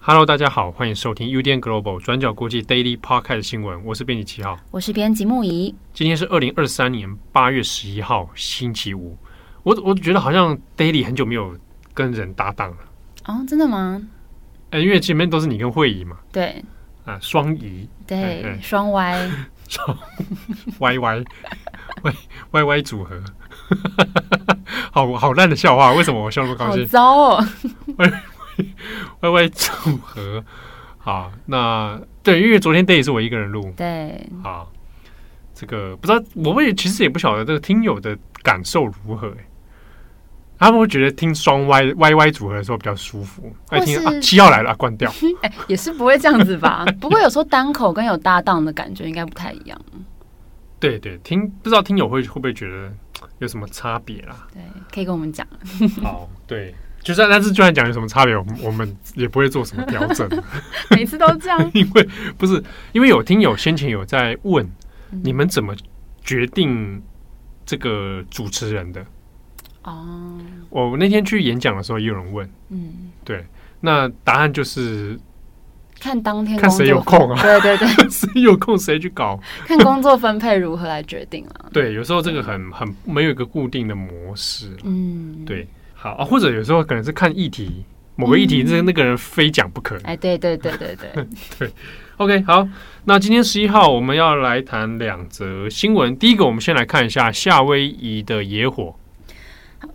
Hello，大家好，欢迎收听 UDN Global 转角国际 Daily Podcast 新闻，我是编辑七号，我是编辑木仪。今天是二零二三年八月十一号，星期五。我我觉得好像 Daily 很久没有跟人搭档了。哦，真的吗？哎、欸，因为前面都是你跟慧仪嘛，对。啊，双仪，对，双 Y，双 Y Y Y Y Y 组合，好好烂的笑话，为什么我笑那么高兴？好糟哦，Y Y Y 组合，好，那对，因为昨天 Daily 是我一个人录，对，好，这个不知道，我也其实也不晓得这个听友的感受如何、欸，他们会觉得听双 Y Y Y 组合的时候比较舒服，爱听啊七号来了、啊，关掉。哎、欸，也是不会这样子吧？不过有时候单口跟有搭档的感觉应该不太一样。对对，听不知道听友会会不会觉得有什么差别啦？对，可以跟我们讲。好，对，就算但是就算讲有什么差别，我们我们也不会做什么调整。每次都这样，因为不是因为有听友先前有在问、嗯、你们怎么决定这个主持人的。哦，我那天去演讲的时候，也有人问，嗯，对，那答案就是看当天看谁有空啊，对对对，谁有空谁去搞，看工作分配如何来决定了。对，有时候这个很很没有一个固定的模式，嗯，对，好啊，或者有时候可能是看议题，某个议题是那个人非讲不可，哎，对对对对对。对，OK，好，那今天十一号我们要来谈两则新闻，第一个我们先来看一下夏威夷的野火。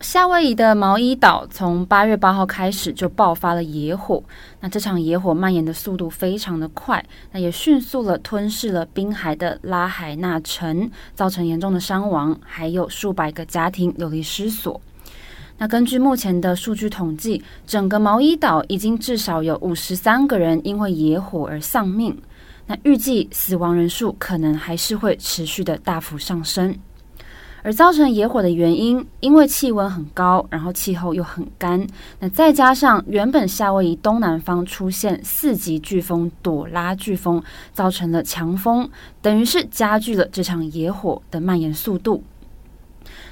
夏威夷的毛伊岛从八月八号开始就爆发了野火，那这场野火蔓延的速度非常的快，那也迅速了吞噬了滨海的拉海纳城，造成严重的伤亡，还有数百个家庭流离失所。那根据目前的数据统计，整个毛伊岛已经至少有五十三个人因为野火而丧命，那预计死亡人数可能还是会持续的大幅上升。而造成野火的原因，因为气温很高，然后气候又很干，那再加上原本夏威夷东南方出现四级飓风朵拉飓风，造成了强风，等于是加剧了这场野火的蔓延速度。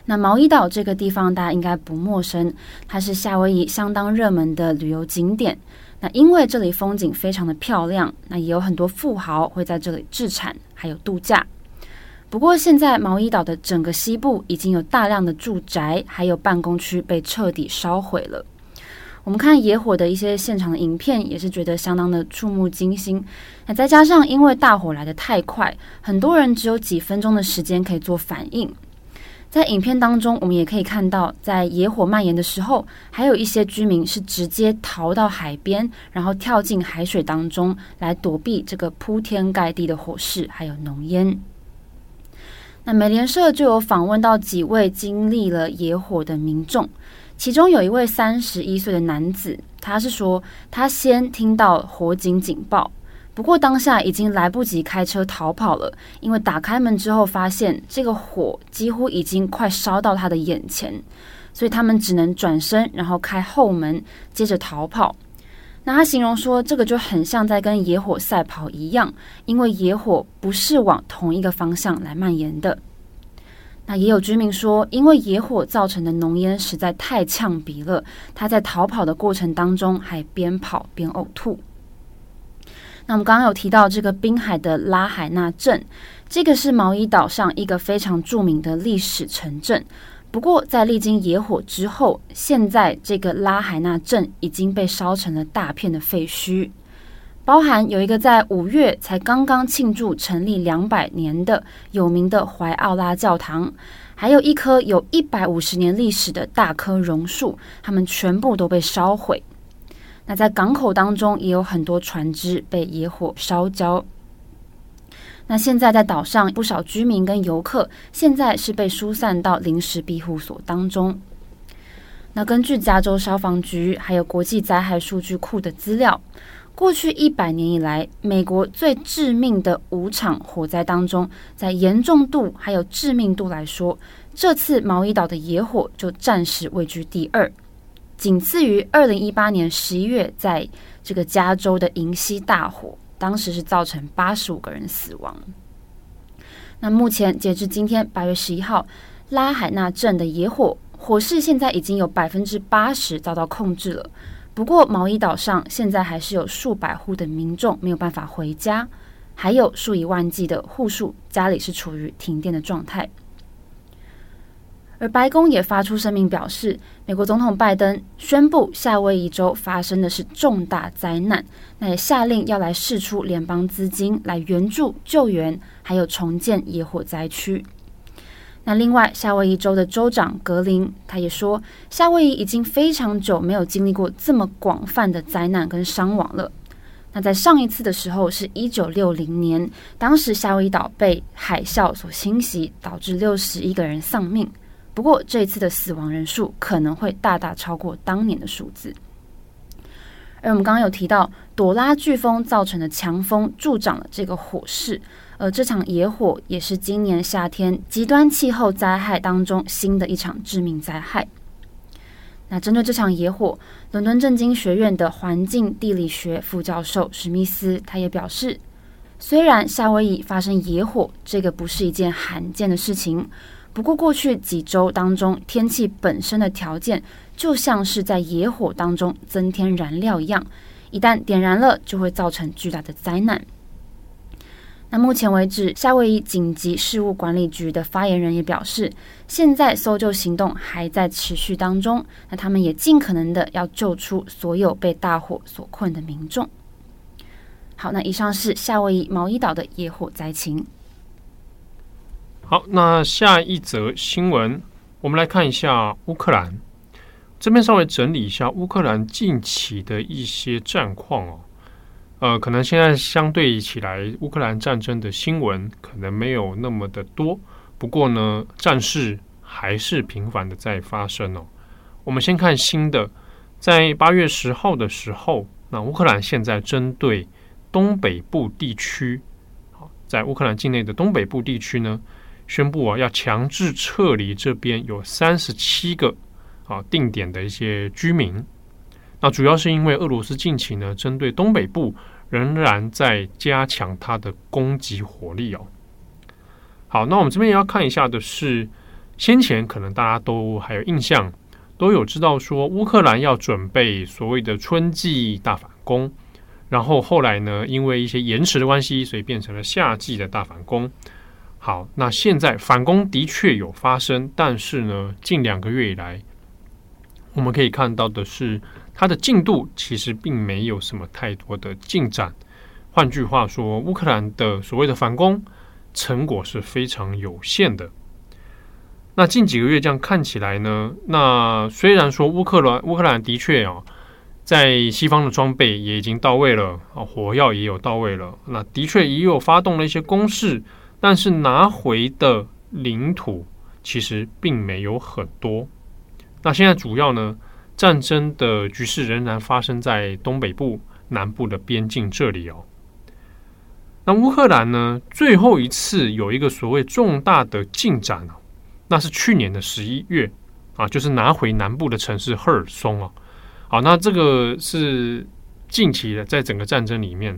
那毛伊岛这个地方大家应该不陌生，它是夏威夷相当热门的旅游景点。那因为这里风景非常的漂亮，那也有很多富豪会在这里置产，还有度假。不过，现在毛伊岛的整个西部已经有大量的住宅，还有办公区被彻底烧毁了。我们看野火的一些现场的影片，也是觉得相当的触目惊心。那再加上因为大火来得太快，很多人只有几分钟的时间可以做反应。在影片当中，我们也可以看到，在野火蔓延的时候，还有一些居民是直接逃到海边，然后跳进海水当中来躲避这个铺天盖地的火势，还有浓烟。那美联社就有访问到几位经历了野火的民众，其中有一位三十一岁的男子，他是说他先听到火警警报，不过当下已经来不及开车逃跑了，因为打开门之后发现这个火几乎已经快烧到他的眼前，所以他们只能转身，然后开后门，接着逃跑。那他形容说，这个就很像在跟野火赛跑一样，因为野火不是往同一个方向来蔓延的。那也有居民说，因为野火造成的浓烟实在太呛鼻了，他在逃跑的过程当中还边跑边呕吐。那我们刚刚有提到这个滨海的拉海纳镇，这个是毛伊岛上一个非常著名的历史城镇。不过，在历经野火之后，现在这个拉海纳镇已经被烧成了大片的废墟，包含有一个在五月才刚刚庆祝成立两百年的有名的怀奥拉教堂，还有一棵有一百五十年历史的大棵榕树，它们全部都被烧毁。那在港口当中，也有很多船只被野火烧焦。那现在在岛上不少居民跟游客，现在是被疏散到临时庇护所当中。那根据加州消防局还有国际灾害数据库的资料，过去一百年以来，美国最致命的五场火灾当中，在严重度还有致命度来说，这次毛伊岛的野火就暂时位居第二，仅次于二零一八年十一月在这个加州的银溪大火，当时是造成八十五个人死亡。那目前截至今天八月十一号，拉海纳镇的野火火势现在已经有百分之八十遭到控制了。不过毛伊岛上现在还是有数百户的民众没有办法回家，还有数以万计的户数家里是处于停电的状态。而白宫也发出声明表示，美国总统拜登宣布夏威夷州发生的是重大灾难，那也下令要来释出联邦资金来援助救援，还有重建野火灾区。那另外，夏威夷州的州长格林他也说，夏威夷已经非常久没有经历过这么广泛的灾难跟伤亡了。那在上一次的时候是一九六零年，当时夏威夷岛被海啸所侵袭，导致六十一个人丧命。不过，这一次的死亡人数可能会大大超过当年的数字。而我们刚刚有提到，朵拉飓风造成的强风助长了这个火势，而这场野火也是今年夏天极端气候灾害当中新的一场致命灾害。那针对这场野火，伦敦政经学院的环境地理学副教授史密斯他也表示，虽然夏威夷发生野火这个不是一件罕见的事情。不过，过去几周当中，天气本身的条件就像是在野火当中增添燃料一样，一旦点燃了，就会造成巨大的灾难。那目前为止，夏威夷紧急事务管理局的发言人也表示，现在搜救行动还在持续当中，那他们也尽可能的要救出所有被大火所困的民众。好，那以上是夏威夷毛伊岛的野火灾情。好，那下一则新闻，我们来看一下乌克兰这边，稍微整理一下乌克兰近期的一些战况哦。呃，可能现在相对起来，乌克兰战争的新闻可能没有那么的多，不过呢，战事还是频繁的在发生哦。我们先看新的，在八月十号的时候，那乌克兰现在针对东北部地区，好，在乌克兰境内的东北部地区呢。宣布啊，要强制撤离这边有三十七个啊定点的一些居民。那主要是因为俄罗斯近期呢，针对东北部仍然在加强它的攻击火力哦。好，那我们这边也要看一下的是，先前可能大家都还有印象，都有知道说乌克兰要准备所谓的春季大反攻，然后后来呢，因为一些延迟的关系，所以变成了夏季的大反攻。好，那现在反攻的确有发生，但是呢，近两个月以来，我们可以看到的是，它的进度其实并没有什么太多的进展。换句话说，乌克兰的所谓的反攻成果是非常有限的。那近几个月这样看起来呢，那虽然说乌克兰乌克兰的确啊，在西方的装备也已经到位了啊，火药也有到位了，那的确也有发动了一些攻势。但是拿回的领土其实并没有很多。那现在主要呢，战争的局势仍然发生在东北部、南部的边境这里哦。那乌克兰呢，最后一次有一个所谓重大的进展哦，那是去年的十一月啊，就是拿回南部的城市赫尔松哦。好，那这个是近期的在整个战争里面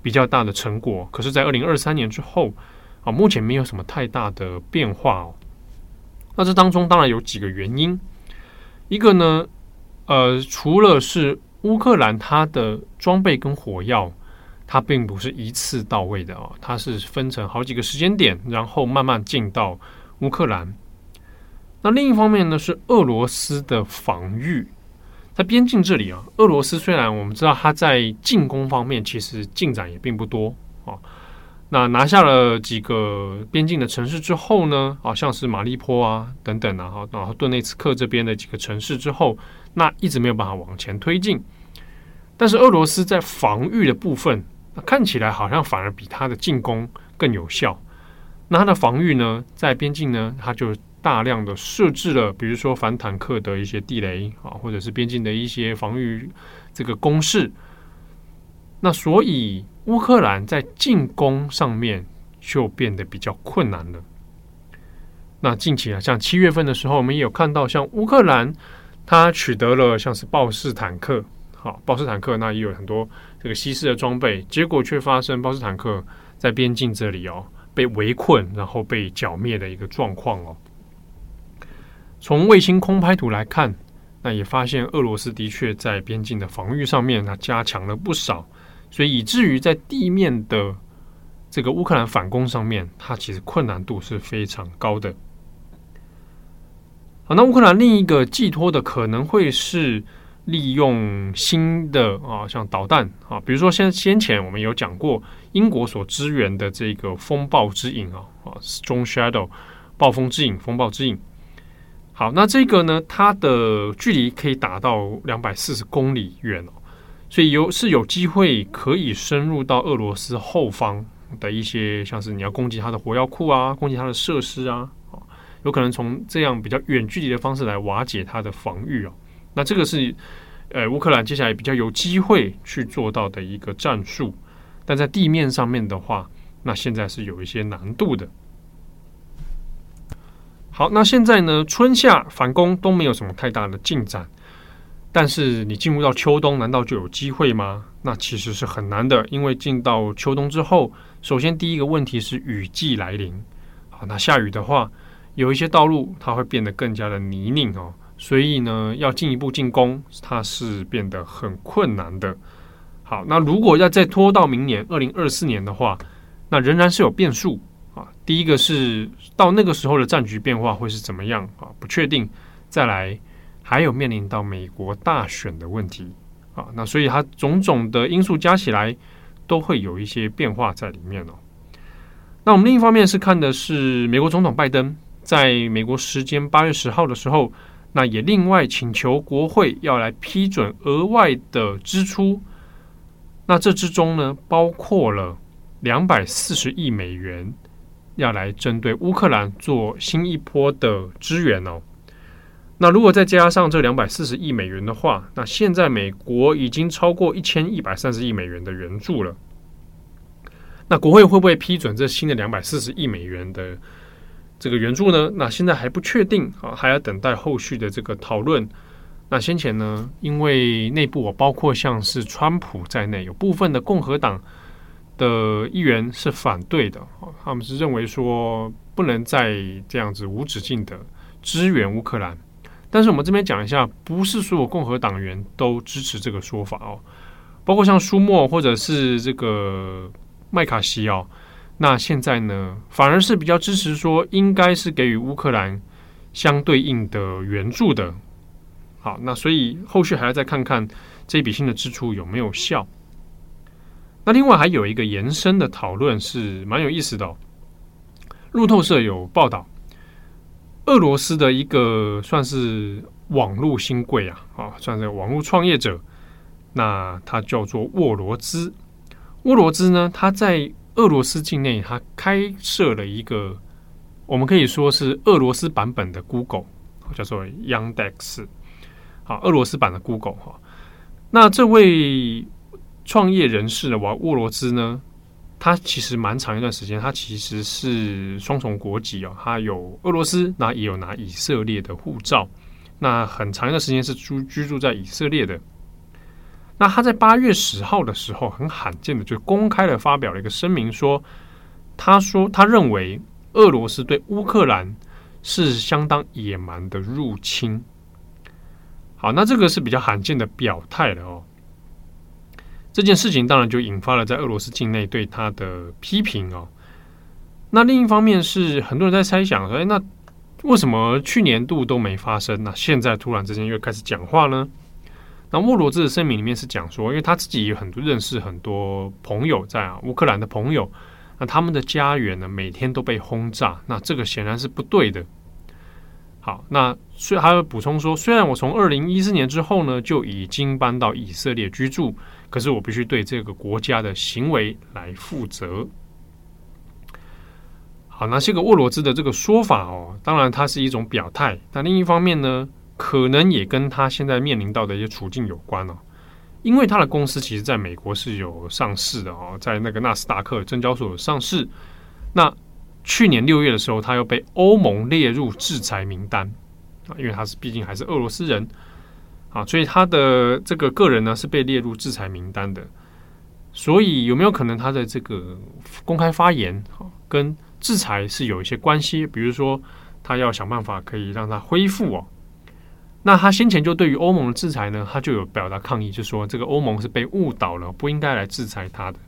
比较大的成果。可是，在二零二三年之后。啊，目前没有什么太大的变化哦。那这当中当然有几个原因，一个呢，呃，除了是乌克兰它的装备跟火药，它并不是一次到位的哦，它是分成好几个时间点，然后慢慢进到乌克兰。那另一方面呢，是俄罗斯的防御，在边境这里啊，俄罗斯虽然我们知道它在进攻方面其实进展也并不多啊。那拿下了几个边境的城市之后呢，好像是马利坡啊等等啊，哈，然后顿内茨克这边的几个城市之后，那一直没有办法往前推进。但是俄罗斯在防御的部分，看起来好像反而比他的进攻更有效。那他的防御呢，在边境呢，他就大量的设置了，比如说反坦克的一些地雷啊，或者是边境的一些防御这个工事。那所以。乌克兰在进攻上面就变得比较困难了。那近期啊，像七月份的时候，我们也有看到，像乌克兰，它取得了像是豹式坦克，好，豹式坦克那也有很多这个西式的装备，结果却发生豹式坦克在边境这里哦被围困，然后被剿灭的一个状况哦。从卫星空拍图来看，那也发现俄罗斯的确在边境的防御上面，那加强了不少，所以以至于在地面的这个乌克兰反攻上面，它其实困难度是非常高的。好，那乌克兰另一个寄托的可能会是利用新的啊，像导弹啊，比如说先先前我们有讲过英国所支援的这个风暴之影啊啊，Strong Shadow 暴风之影、风暴之影。好，那这个呢，它的距离可以达到两百四十公里远哦，所以有是有机会可以深入到俄罗斯后方的一些，像是你要攻击它的火药库啊，攻击它的设施啊。有可能从这样比较远距离的方式来瓦解它的防御哦，那这个是呃乌克兰接下来比较有机会去做到的一个战术，但在地面上面的话，那现在是有一些难度的。好，那现在呢，春夏反攻都没有什么太大的进展，但是你进入到秋冬，难道就有机会吗？那其实是很难的，因为进到秋冬之后，首先第一个问题是雨季来临，好，那下雨的话。有一些道路它会变得更加的泥泞哦，所以呢，要进一步进攻，它是变得很困难的。好，那如果要再拖到明年二零二四年的话，那仍然是有变数啊。第一个是到那个时候的战局变化会是怎么样啊？不确定。再来，还有面临到美国大选的问题啊。那所以它种种的因素加起来，都会有一些变化在里面哦。那我们另一方面是看的是美国总统拜登。在美国时间八月十号的时候，那也另外请求国会要来批准额外的支出。那这之中呢，包括了两百四十亿美元，要来针对乌克兰做新一波的支援哦。那如果再加上这两百四十亿美元的话，那现在美国已经超过一千一百三十亿美元的援助了。那国会会不会批准这新的两百四十亿美元的？这个援助呢，那现在还不确定啊，还要等待后续的这个讨论。那先前呢，因为内部我包括像是川普在内，有部分的共和党的议员是反对的，他们是认为说不能再这样子无止境的支援乌克兰。但是我们这边讲一下，不是所有共和党员都支持这个说法哦，包括像舒默或者是这个麦卡锡哦。那现在呢，反而是比较支持说，应该是给予乌克兰相对应的援助的。好，那所以后续还要再看看这笔新的支出有没有效。那另外还有一个延伸的讨论是蛮有意思的。路透社有报道，俄罗斯的一个算是网络新贵啊，啊，算是网络创业者，那他叫做沃罗兹。沃罗兹呢，他在俄罗斯境内，他开设了一个，我们可以说是俄罗斯版本的 Google，叫做 Yandex。好，俄罗斯版的 Google 哈。那这位创业人士的沃沃罗兹呢，他其实蛮长一段时间，他其实是双重国籍哦，他有俄罗斯，那也有拿以色列的护照，那很长一段时间是居居住在以色列的。那他在八月十号的时候，很罕见的就公开的发表了一个声明，说，他说他认为俄罗斯对乌克兰是相当野蛮的入侵。好，那这个是比较罕见的表态了哦。这件事情当然就引发了在俄罗斯境内对他的批评哦。那另一方面是很多人在猜想说，哎，那为什么去年度都没发生？那现在突然之间又开始讲话呢？那沃罗兹的声明里面是讲说，因为他自己有很多认识很多朋友在啊乌克兰的朋友，那他们的家园呢每天都被轰炸，那这个显然是不对的。好，那虽还有补充说，虽然我从二零一四年之后呢就已经搬到以色列居住，可是我必须对这个国家的行为来负责。好，那这个沃罗兹的这个说法哦，当然它是一种表态，但另一方面呢。可能也跟他现在面临到的一些处境有关哦，因为他的公司其实在美国是有上市的哦，在那个纳斯达克证交所上市。那去年六月的时候，他又被欧盟列入制裁名单啊，因为他是毕竟还是俄罗斯人啊，所以他的这个个人呢是被列入制裁名单的。所以有没有可能他的这个公开发言跟制裁是有一些关系？比如说他要想办法可以让他恢复哦。那他先前就对于欧盟的制裁呢，他就有表达抗议，就说这个欧盟是被误导了，不应该来制裁他的。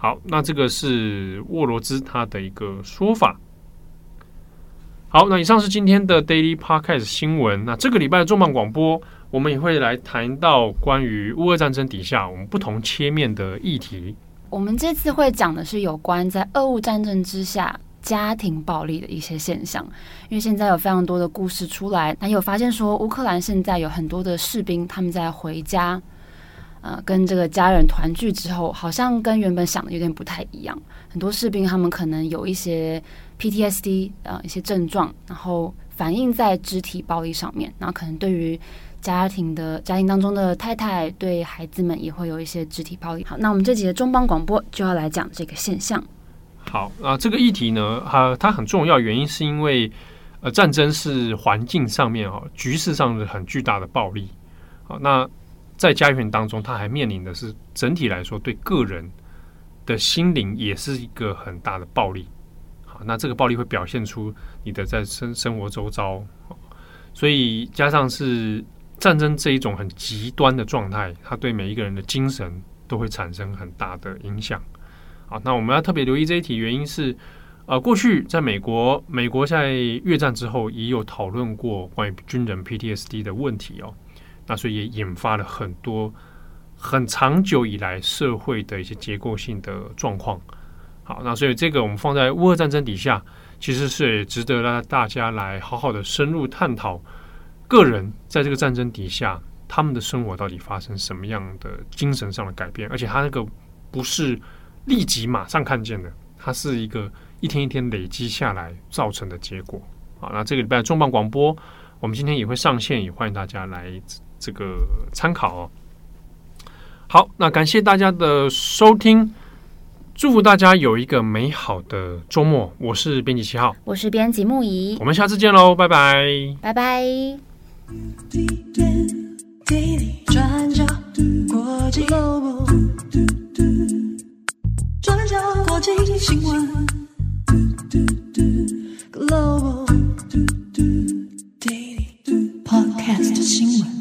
好，那这个是沃罗兹他的一个说法。好，那以上是今天的 Daily Podcast 新闻。那这个礼拜的重磅广播，我们也会来谈到关于乌俄战争底下我们不同切面的议题。我们这次会讲的是有关在俄乌战争之下家庭暴力的一些现象，因为现在有非常多的故事出来，那有发现说乌克兰现在有很多的士兵他们在回家，呃，跟这个家人团聚之后，好像跟原本想的有点不太一样。很多士兵他们可能有一些。PTSD 呃，一些症状，然后反映在肢体暴力上面，然后可能对于家庭的家庭当中的太太对孩子们也会有一些肢体暴力。好，那我们这集的中邦广播就要来讲这个现象。好啊，这个议题呢，它它很重要，原因是因为呃，战争是环境上面哈，局势上的很巨大的暴力。好，那在家园当中，他还面临的是整体来说对个人的心灵也是一个很大的暴力。好那这个暴力会表现出你的在生生活周遭，所以加上是战争这一种很极端的状态，它对每一个人的精神都会产生很大的影响。好，那我们要特别留意这一题，原因是呃，过去在美国，美国在越战之后也有讨论过关于军人 PTSD 的问题哦，那所以也引发了很多很长久以来社会的一些结构性的状况。好，那所以这个我们放在乌俄战争底下，其实是值得让大家来好好的深入探讨，个人在这个战争底下，他们的生活到底发生什么样的精神上的改变，而且他那个不是立即马上看见的，它是一个一天一天累积下来造成的结果。好，那这个礼拜重磅广播，我们今天也会上线，也欢迎大家来这个参考哦。好，那感谢大家的收听，祝福大家有一个美好的周末。我是编辑七号，我是编辑木仪，我们下次见喽，拜拜，拜拜。转角国际，转角国际新闻，Podcast 新闻。